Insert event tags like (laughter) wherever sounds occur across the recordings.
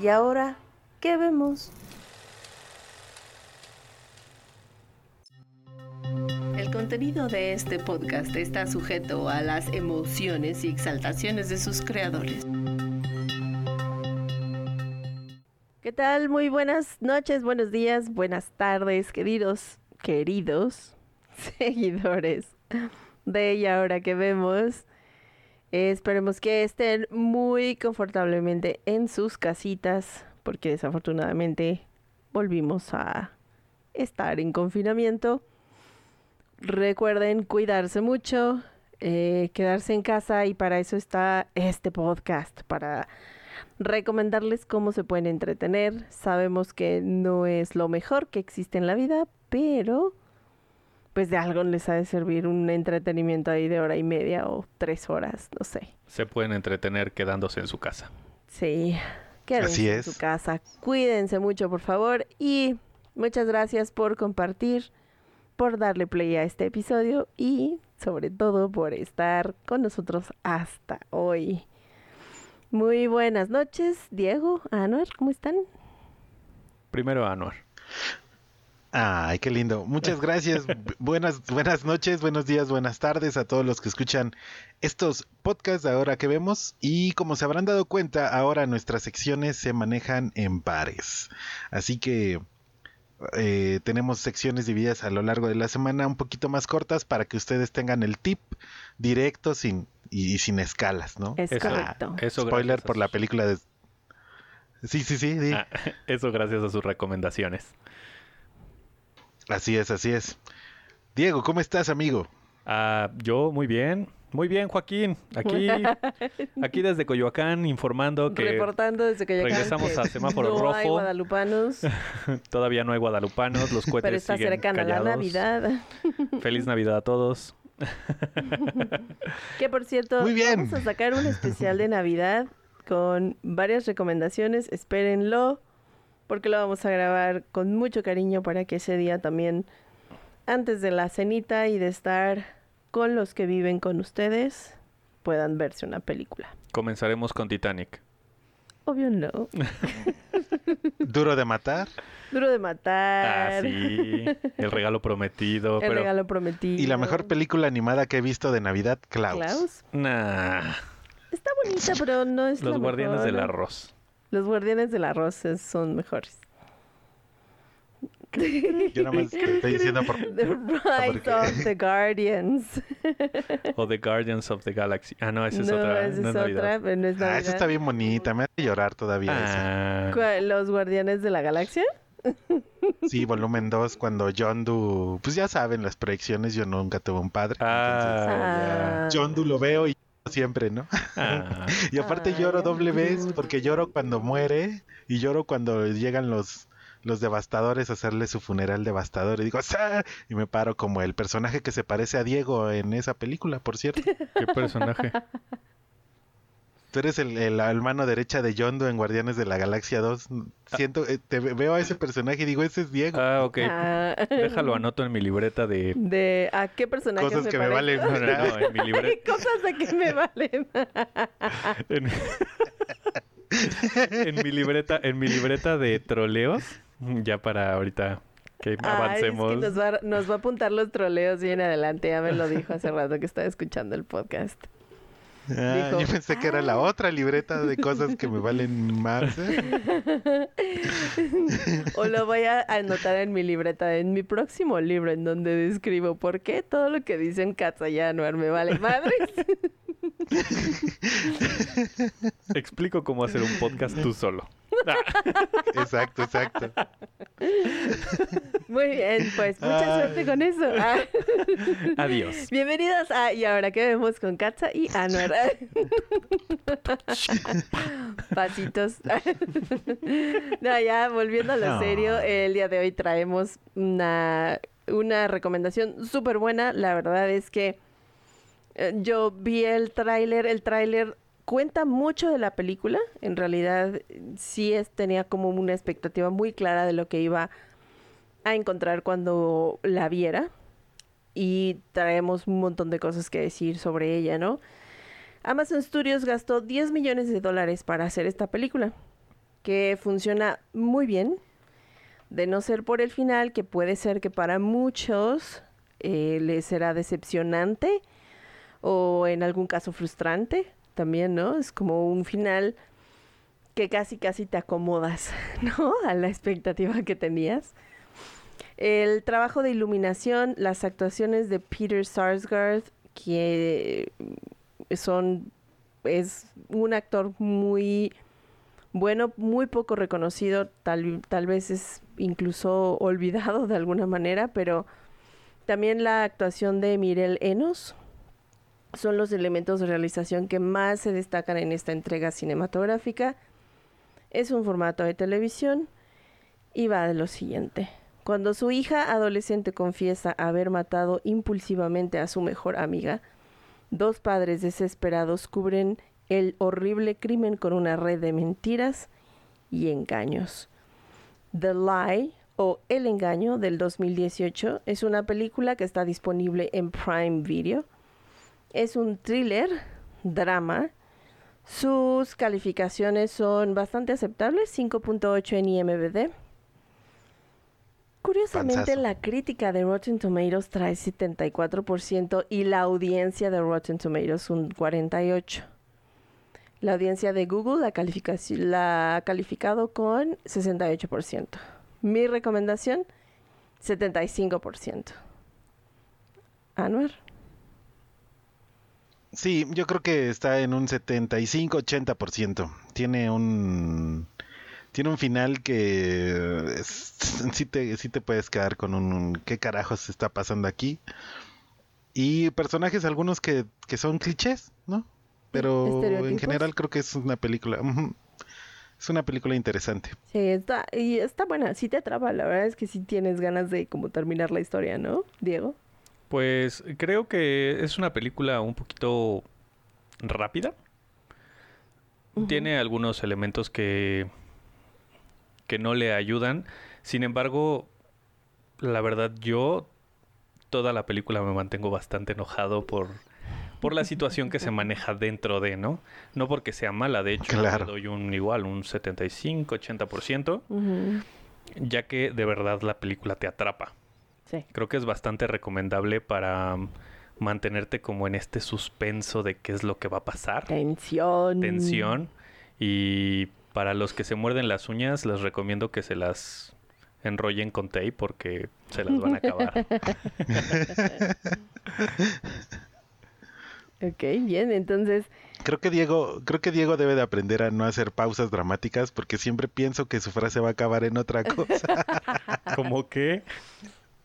¿Y ahora qué vemos? El contenido de este podcast está sujeto a las emociones y exaltaciones de sus creadores. ¿Qué tal? Muy buenas noches, buenos días, buenas tardes, queridos, queridos (laughs) seguidores de Y ahora que vemos. Esperemos que estén muy confortablemente en sus casitas, porque desafortunadamente volvimos a estar en confinamiento. Recuerden cuidarse mucho, eh, quedarse en casa y para eso está este podcast, para recomendarles cómo se pueden entretener. Sabemos que no es lo mejor que existe en la vida, pero pues de algo les ha de servir un entretenimiento ahí de hora y media o tres horas, no sé. se pueden entretener quedándose en su casa. Sí, quédense Así en su casa, cuídense mucho por favor y muchas gracias por compartir, por darle play a este episodio y sobre todo por estar con nosotros hasta hoy. Muy buenas noches, Diego, Anuar, ¿cómo están? Primero Anuar. Ay, qué lindo. Muchas (laughs) gracias. Bu- buenas, buenas noches, buenos días, buenas tardes a todos los que escuchan estos podcasts de ahora que vemos. Y como se habrán dado cuenta, ahora nuestras secciones se manejan en pares. Así que eh, tenemos secciones divididas a lo largo de la semana, un poquito más cortas para que ustedes tengan el tip directo sin y, y sin escalas, ¿no? Es Eso- correcto. Eso Spoiler por la película de... Sí, sí, sí, sí. Ah, (laughs) eso gracias a sus recomendaciones. Así es, así es. Diego, ¿cómo estás, amigo? Ah, yo muy bien. Muy bien, Joaquín. Aquí, (laughs) aquí desde Coyoacán informando que Reportando desde que regresamos a semáforo (laughs) no hay rojo. guadalupanos, (laughs) todavía no hay guadalupanos, los cohetes pero está siguen cercana la. Navidad. Feliz Navidad a todos. Que por cierto, Muy bien. vamos a sacar un especial de Navidad con varias recomendaciones. Espérenlo, porque lo vamos a grabar con mucho cariño para que ese día también, antes de la cenita y de estar con los que viven con ustedes, puedan verse una película. Comenzaremos con Titanic. Obvio no. (laughs) Duro de matar. Duro de Ah, matar. sí. El regalo prometido. El pero regalo prometido. Y la mejor película animada que he visto de Navidad, Klaus. Klaus. Nah, Está bonita, pero no es la los guardianes mejor. del arroz. Los guardianes del arroz son mejores. (laughs) Yo nada más te estoy diciendo por... The (laughs) Rise porque- of the Guardians. (laughs) O The Guardians of the Galaxy. Ah, no, esa es no, otra. esa no es es Navidad. otra, pero no es Ah, Navidad. esa está bien bonita, me hace llorar todavía Ah. ¿Los Guardianes de la Galaxia? Sí, volumen 2, cuando John Doe... Pues ya saben, las proyecciones, yo nunca tuve un padre. ah, entonces, John Doe lo veo y siempre, ¿no? ah. (laughs) Y aparte Ay, lloro doble vez porque lloro cuando muere y lloro cuando llegan los los devastadores a hacerle su funeral devastador y digo y me paro como el personaje que se parece a Diego en esa película, por cierto. (laughs) ¿Qué personaje? Tú eres el, el- la mano derecha de John Doe en Guardianes de la Galaxia 2. Siento, eh, te ve- veo a ese personaje y digo, ese es Diego. Ah, ok. Ah, Déjalo, anoto en mi libreta de... ¿De a qué personaje Cosas me que me valen. No, no, no, en mi libreta... (laughs) Cosas de que me (laughs) valen. En... en mi libreta, en mi libreta de troleos, ya para ahorita que Ay, avancemos. es que nos, va, a- nos va a apuntar los troleos bien adelante. Ya me lo dijo hace rato que estaba escuchando el podcast. Ah, dijo, yo pensé que era la otra libreta de cosas que me valen más. (laughs) ¿eh? O lo voy a anotar en mi libreta, en mi próximo libro, en donde describo por qué todo lo que dicen Katzayanuar me vale madres. (laughs) Explico cómo hacer un podcast tú solo. (laughs) Exacto, exacto. Muy bien, pues mucha Ay. suerte con eso. Ah. Adiós. Bienvenidos a Y ahora que vemos con Katza y Anuar. (laughs) Pasitos. no, ya volviendo a lo No. serio, el día de hoy traemos una, una recomendación súper buena. La verdad es que eh, yo vi el tráiler, el tráiler cuenta mucho de la película. En realidad sí es, tenía como una expectativa muy clara de lo que iba a encontrar cuando la viera y traemos un montón de cosas que decir sobre ella, ¿no? Amazon Studios gastó 10 millones de dólares para hacer esta película, que funciona muy bien, de no ser por el final, que puede ser que para muchos eh, les será decepcionante o en algún caso frustrante también, ¿no? Es como un final que casi casi te acomodas, (laughs) ¿no? A la expectativa que tenías. El trabajo de iluminación, las actuaciones de Peter Sarsgaard, que son es un actor muy bueno, muy poco reconocido, tal, tal vez es incluso olvidado de alguna manera, pero también la actuación de Mirel Enos son los elementos de realización que más se destacan en esta entrega cinematográfica. Es un formato de televisión y va de lo siguiente. Cuando su hija adolescente confiesa haber matado impulsivamente a su mejor amiga, dos padres desesperados cubren el horrible crimen con una red de mentiras y engaños. The Lie o El Engaño del 2018 es una película que está disponible en Prime Video. Es un thriller, drama. Sus calificaciones son bastante aceptables, 5.8 en IMDb. Curiosamente, Panzazo. la crítica de Rotten Tomatoes trae 74% y la audiencia de Rotten Tomatoes un 48%. La audiencia de Google la, la ha calificado con 68%. Mi recomendación, 75%. Anuar. Sí, yo creo que está en un 75-80%. Tiene un tiene un final que es- (laughs) sí te sí te puedes quedar con un qué carajos está pasando aquí. Y personajes algunos que, que son clichés, ¿no? Pero en general creo que es una película es una película interesante. Sí, está, y está buena, sí te atrapa, la verdad es que sí tienes ganas de como terminar la historia, ¿no, Diego? Pues creo que es una película un poquito rápida. Tiene algunos elementos que, que no le ayudan. Sin embargo, la verdad yo toda la película me mantengo bastante enojado por, por la situación que se maneja dentro de, ¿no? No porque sea mala, de hecho Claro. le doy un igual, un 75, 80%, Ujú, ya que de verdad la película te atrapa. Sí. Creo que es bastante recomendable para mm, mantenerte como en este suspenso de qué es lo que va a pasar. Tensión. Tensión. Y para los que se muerden las uñas, les recomiendo que se las enrollen con tape porque se las van a acabar. (laughs) Ok, bien, entonces, Creo que Diego, creo que Diego debe de aprender a no hacer pausas dramáticas porque siempre pienso que su frase va a acabar en otra cosa. (laughs) como que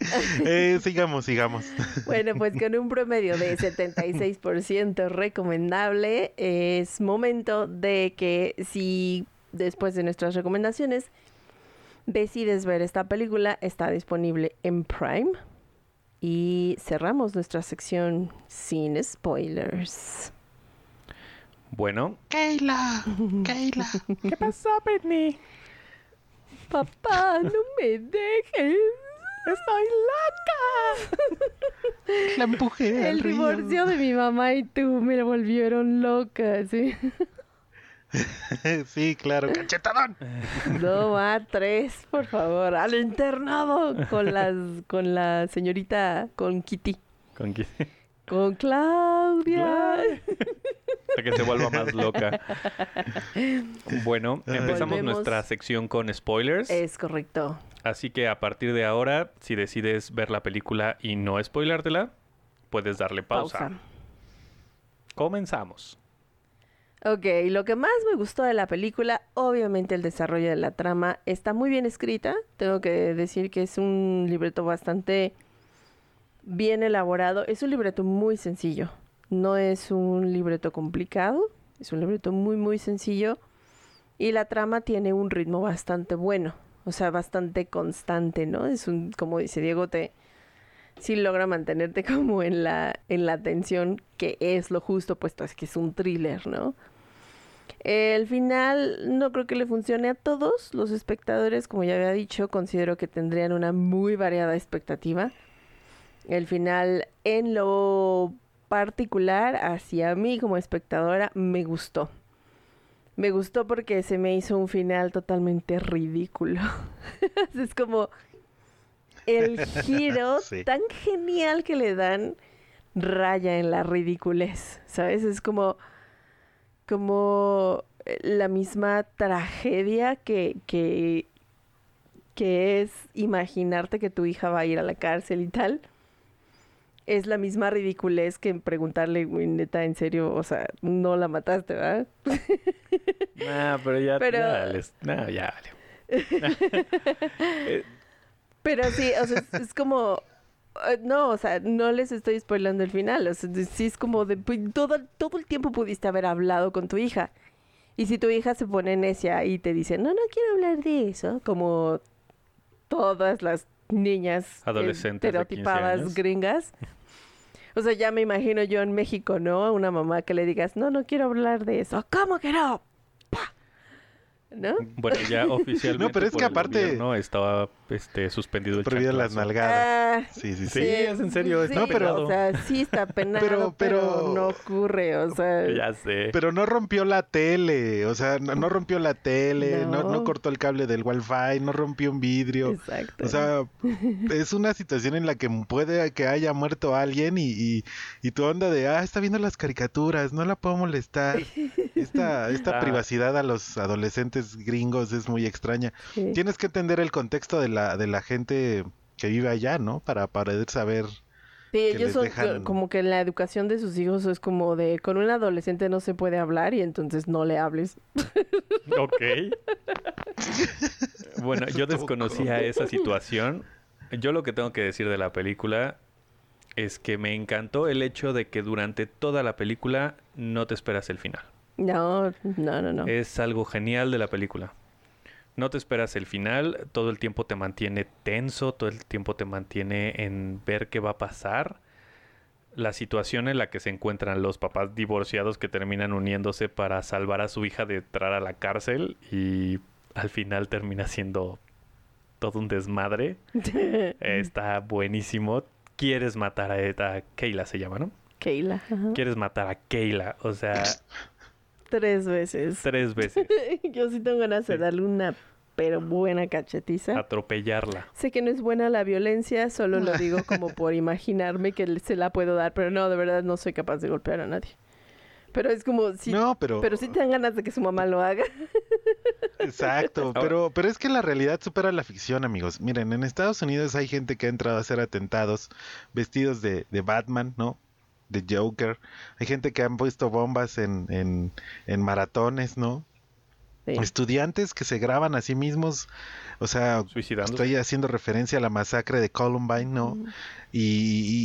(laughs) Eh, sigamos, sigamos. bueno, pues con un promedio de (laughs) 76% recomendable, es momento de que si después de nuestras recomendaciones decides ver esta película, está disponible en Prime. Y cerramos nuestra sección sin spoilers. Bueno, Keila, (laughs) Keila. ¿qué pasó, Britney? Papá, no me dejes. Estoy loca. (laughs) La empujé El al río. divorcio de mi mamá y tú me volvieron loca, ¿sí? (laughs) sí, claro, cachetadón. No, va, tres, por favor, al internado con las, con la señorita, con Kitty, Con que, con Claudia. (laughs) para que se vuelva más loca. Bueno, empezamos Volvemos. nuestra sección con spoilers. Es correcto. Así que a partir de ahora, si decides ver la película y no spoilártela, puedes darle pausa. Pausa. Comenzamos. Ok, lo que más me gustó de la película, obviamente el desarrollo de la trama, está muy bien escrita. Tengo que decir que es un libreto bastante bien elaborado. Es un libreto muy sencillo. No es un libreto complicado. Es un libreto muy, muy sencillo. Y la trama tiene un ritmo bastante bueno. O sea, bastante constante, ¿no? Es un, como dice Diego, te sí logra mantenerte (laughs) como en la, en la tensión, que es lo justo, puesto es que es un thriller, ¿no? El final no creo que le funcione a todos los espectadores, como ya había dicho, considero que tendrían una muy variada expectativa. El final, en lo particular, hacia mí como espectadora, me gustó. Me gustó porque se me hizo un final totalmente ridículo. (laughs) es como el (laughs) giro Sí. tan genial que le dan raya en la ridiculez, ¿sabes? Es como como eh, la misma tragedia que, que, que es imaginarte que tu hija va a ir a la cárcel y tal. Es la misma ridiculez que preguntarle, güey, neta, en serio, o sea, no la mataste, ¿verdad? (laughs) Nah, pero ya, Pero- ya les- nah, ya vale. (laughs) Pero sí, o sea, es, es como... eh, No, o sea, no les estoy spoilando el final. O sea, sí es como de... pues, todo, todo el tiempo pudiste haber hablado con tu hija. Y si tu hija se pone necia y te dice, no, no quiero hablar de eso, como todas las niñas Adolescentes de 15 estereotipadas gringas. (laughs) O sea, ya me imagino yo en México, ¿no? A una mamá que le digas, no, no quiero hablar de eso. ¿Cómo que no? ¿No? Bueno, ya (laughs) oficialmente No, pero es por que aparte- gobierno estaba este, suspendido el Prohibido las nalgadas. Ah, Sí, sí, Sí, sí. es en serio, está sí, penado. O sea, sí está penado, Pero- pero, pero- no ocurre, o sea... Ya sé. Pero no rompió la tele, o sea, no, no rompió la tele, no. No. no cortó el cable del wifi, no rompió un vidrio. Exacto. O sea, es una situación en la que puede que haya muerto alguien y, y, y tu onda de, ah, está viendo las caricaturas, no la puedo molestar. (laughs) Esta, esta Ah. privacidad a los adolescentes gringos es muy extraña. Sí. Tienes que entender el contexto de la, de la gente que vive allá, ¿no? Para poder saber. Sí, que ellos les son dejan- como que la educación de sus hijos es como de, con un adolescente no se puede hablar y entonces no le hables. (laughs) Ok. Bueno, yo desconocía esa situación. Yo lo que tengo que decir de la película es que me encantó el hecho de que durante toda la película no te esperas el final. No, no, no, no. Es algo genial de la película. No te esperas el final, todo el tiempo te mantiene tenso, todo el tiempo te mantiene en ver qué va a pasar. La situación en la que se encuentran los papás divorciados que terminan uniéndose para salvar a su hija de entrar a la cárcel y al final termina siendo todo un desmadre. (laughs) Está buenísimo. Quieres matar a, a Keila, se llama, ¿no? Keila. ajá. Quieres matar a Keila, o sea, Tres veces. tres veces. (laughs) Yo sí tengo ganas de darle una pero buena cachetiza. Atropellarla. Sé que no es buena la violencia, solo lo digo como (laughs) por imaginarme que se la puedo dar, pero no, de verdad no soy capaz de golpear a nadie. Pero es como si... no, pero. Pero sí te dan ganas de que su mamá lo haga. (laughs) Exacto, pero, pero es que la realidad supera la ficción, amigos. Miren, en Estados Unidos hay gente que ha entrado a hacer atentados vestidos de, de Batman, ¿no? De Joker. Hay gente que han puesto bombas en, en, en maratones, ¿no? Sí. Estudiantes que se graban a sí mismos. O sea, Suicidándose. estoy haciendo referencia a la masacre de Columbine, ¿no? Y,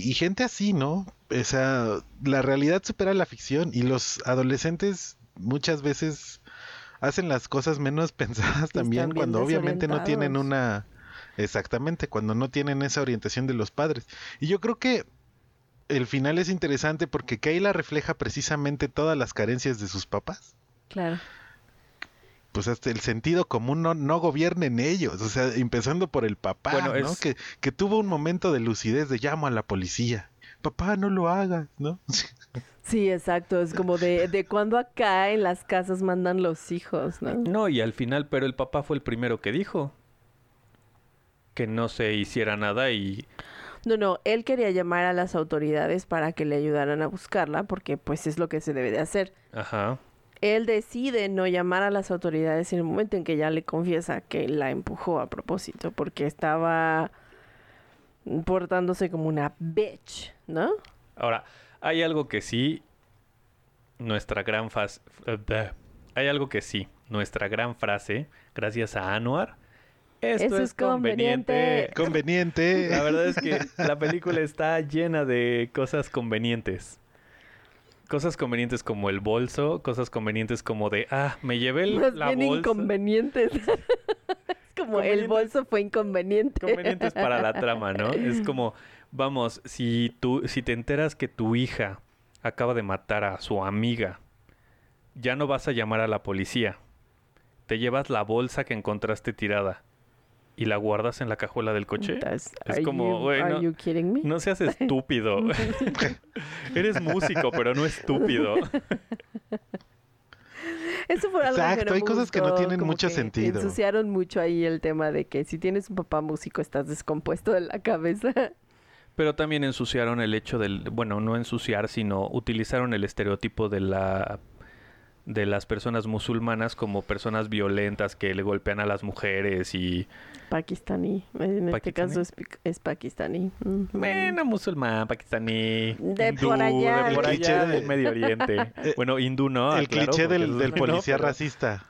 y- y gente así, ¿no? O sea, la realidad supera la ficción y los adolescentes muchas veces hacen las cosas menos (laughs) pensadas también cuando obviamente no tienen una... Exactamente, cuando no tienen esa orientación de los padres. Y yo creo que el final es interesante porque Kayla refleja precisamente todas las carencias de sus papás. Claro. Pues hasta el sentido común no, no gobierna en ellos, o sea, empezando por el papá, Bueno, ¿no? es- Que, que tuvo un momento de lucidez de llamo a la policía. Papá, no lo hagas, ¿no? (laughs) Sí, exacto. Es como de, de cuando acá en las casas mandan los hijos, ¿no? No, y al final, pero el papá fue el primero que dijo que no se hiciera nada y No, no, él quería llamar a las autoridades para que le ayudaran a buscarla, porque pues es lo que se debe de hacer. ajá. Él decide no llamar a las autoridades en el momento en que ya le confiesa que la empujó a propósito, porque estaba portándose como una bitch, ¿no? Ahora, hay algo que sí nuestra gran frase... Hay algo que sí, nuestra gran frase, gracias a Anuar, esto Eso es es conveniente. conveniente. La verdad es que (laughs) la película está llena de cosas convenientes. Cosas convenientes como el bolso, cosas convenientes como de, ah, me llevé el- Más la bien bolsa. inconvenientes. (laughs) es como el bolso fue inconveniente. Convenientes para la trama, ¿no? Es (laughs) como, vamos, si tú, si te enteras que tu hija acaba de matar a su amiga, ya no vas a llamar a la policía. Te llevas la bolsa que encontraste tirada y la guardas en la cajuela del coche. That's- Es como, güey, no- you kidding me? No seas estúpido. (laughs) (laughs) Eres músico, pero no estúpido. (laughs) Eso fue algo que Exacto, no hay me cosas que no tienen mucho que sentido. Ensuciaron mucho ahí el tema de que si tienes un papá músico estás descompuesto de la cabeza. Pero también ensuciaron el hecho del, bueno, no ensuciar, sino utilizaron el estereotipo de la de las personas musulmanas como personas violentas que le golpean a las mujeres y Pakistaní. En este caso es, es pakistaní. Mm. bueno, musulmán, pakistaní, De hindú, por allá. de por El allá de- del Medio Oriente. (laughs) Bueno, hindú no, el claro, cliché del, del policía racista.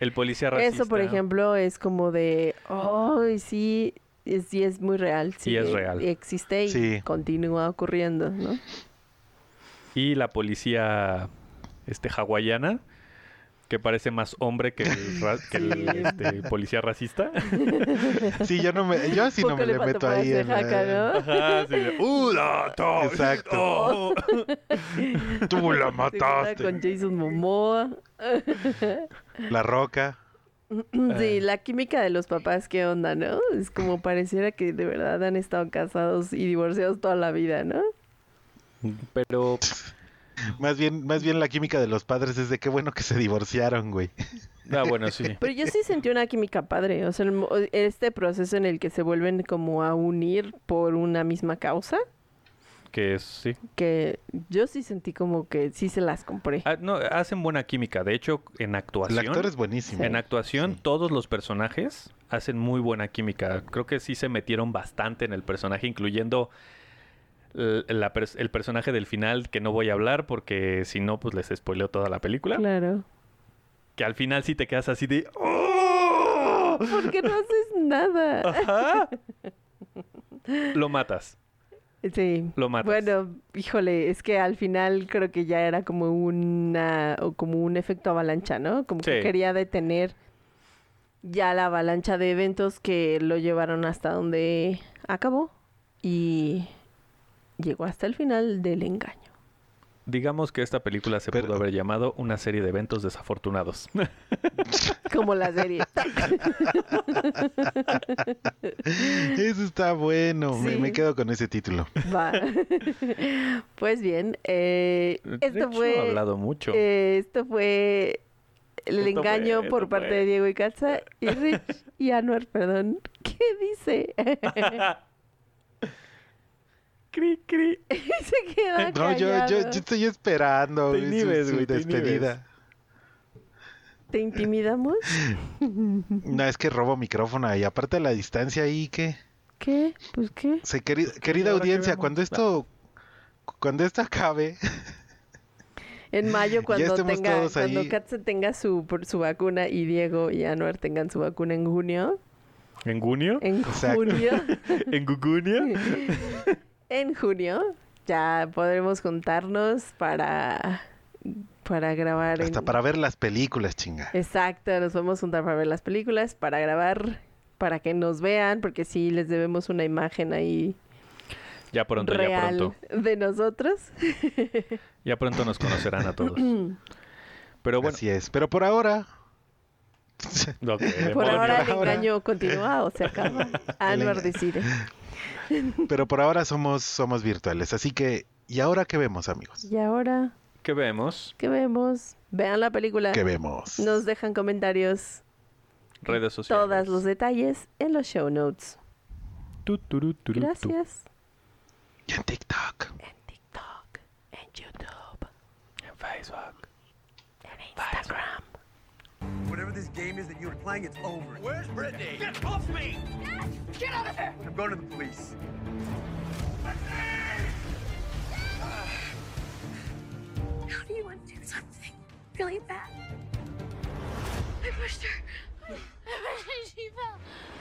El policía racista. Eso, por ejemplo, es como de, oh, sí, es, sí es muy real. Sí es real. Existe y Sí. continúa ocurriendo, ¿no? Y la policía este hawaiana que parece más hombre que el, (laughs) ra- que el, Sí. este, policía racista. (laughs) Sí, yo no me, yo sí no me le meto ahí ser en jaca, la- ¿no? Ajá, sí, "Uh, la, Exacto. oh". (laughs) Tú la mataste. con Jason Momoa. La roca. Sí, la química de los papás, ¿qué onda, no? Es como pareciera que de verdad han estado casados y divorciados toda la vida, ¿no? Pero Más bien, más bien la química de los padres es de qué bueno que se divorciaron, güey. ah, bueno, sí. (laughs) Pero yo sí sentí una química padre, o sea, el este proceso en el que se vuelven como a unir por una misma causa, Que es, sí. que yo sí sentí como que sí se las compré. Ah, no, hacen buena química. De hecho, en El actuación, actor es buenísimo. en actuación, Sí. todos los personajes hacen muy buena química. Creo que sí se metieron bastante en el personaje, incluyendo el, la el personaje del final, que no voy a hablar porque si no, pues les spoileo toda la película. Claro. Que al final sí te quedas así de... "Oh". Porque no haces nada. Ajá. Lo matas. Sí. Lo matas. Bueno, híjole, es que al final creo que ya era como una o como un efecto avalancha, ¿no? Como que quería detener ya la avalancha de eventos que lo llevaron hasta donde acabó y llegó hasta el final del engaño. Digamos que esta película se Pero- pudo haber llamado una serie de eventos desafortunados. (laughs) (laughs) Como la serie. (laughs) Eso está bueno. Me, Sí. me quedo con ese título. Va. Pues bien, eh, De esto hecho, fue he hablado mucho. eh, esto fue el Esto engaño fue, por parte fue. de Diego y Katza y Rich y Anuar, perdón. ¿Qué dice? Cri, cri. (laughs) Se queda No, yo, yo, yo estoy esperando Te su- inhibes, su güey, te despedida. ¿Te intimidamos? (laughs) No, es que robo micrófono y aparte de la distancia ahí que... ¿Qué? Pues qué. Se, queri- querida qué audiencia, cuando esto... Cuando esto acabe, En mayo (laughs) cuando tenga, cuando ahí. Katza tenga su, su vacuna y Diego y Anuar tengan su vacuna en junio. ¿En junio? En Exacto. junio. ¿En Gugunia? En junio ya podremos juntarnos para para grabar hasta en- para ver las películas, chinga. Exacto, nos vamos a juntar para ver las películas, para grabar, para que nos vean, porque sí les debemos una imagen ahí Ya pronto, ya pronto. de nosotros. (laughs) Ya pronto nos conocerán a todos. Pero bueno, Así es. Pero por ahora... Por ahora el ahora. engaño continúa o se acaba. Enga- decide. (laughs) Pero por ahora somos, somos virtuales. Así que... ¿Y ahora qué vemos, amigos? Y ahora, ¿Qué vemos? ¿qué vemos? Vean la película. ¿Qué vemos? Nos dejan comentarios, Redes sociales. todos los detalles en los show notes. Tu, turu, tu. Gracias. Y en TikTok. En TikTok, en YouTube, En Facebook. en Instagram. Whatever this game is that you were playing, it's over. Where's Brittany? Get off me! Get out of here! I'm going to the police. How do you anyone do something really bad. I pushed her. I pushed her. (laughs) She fell.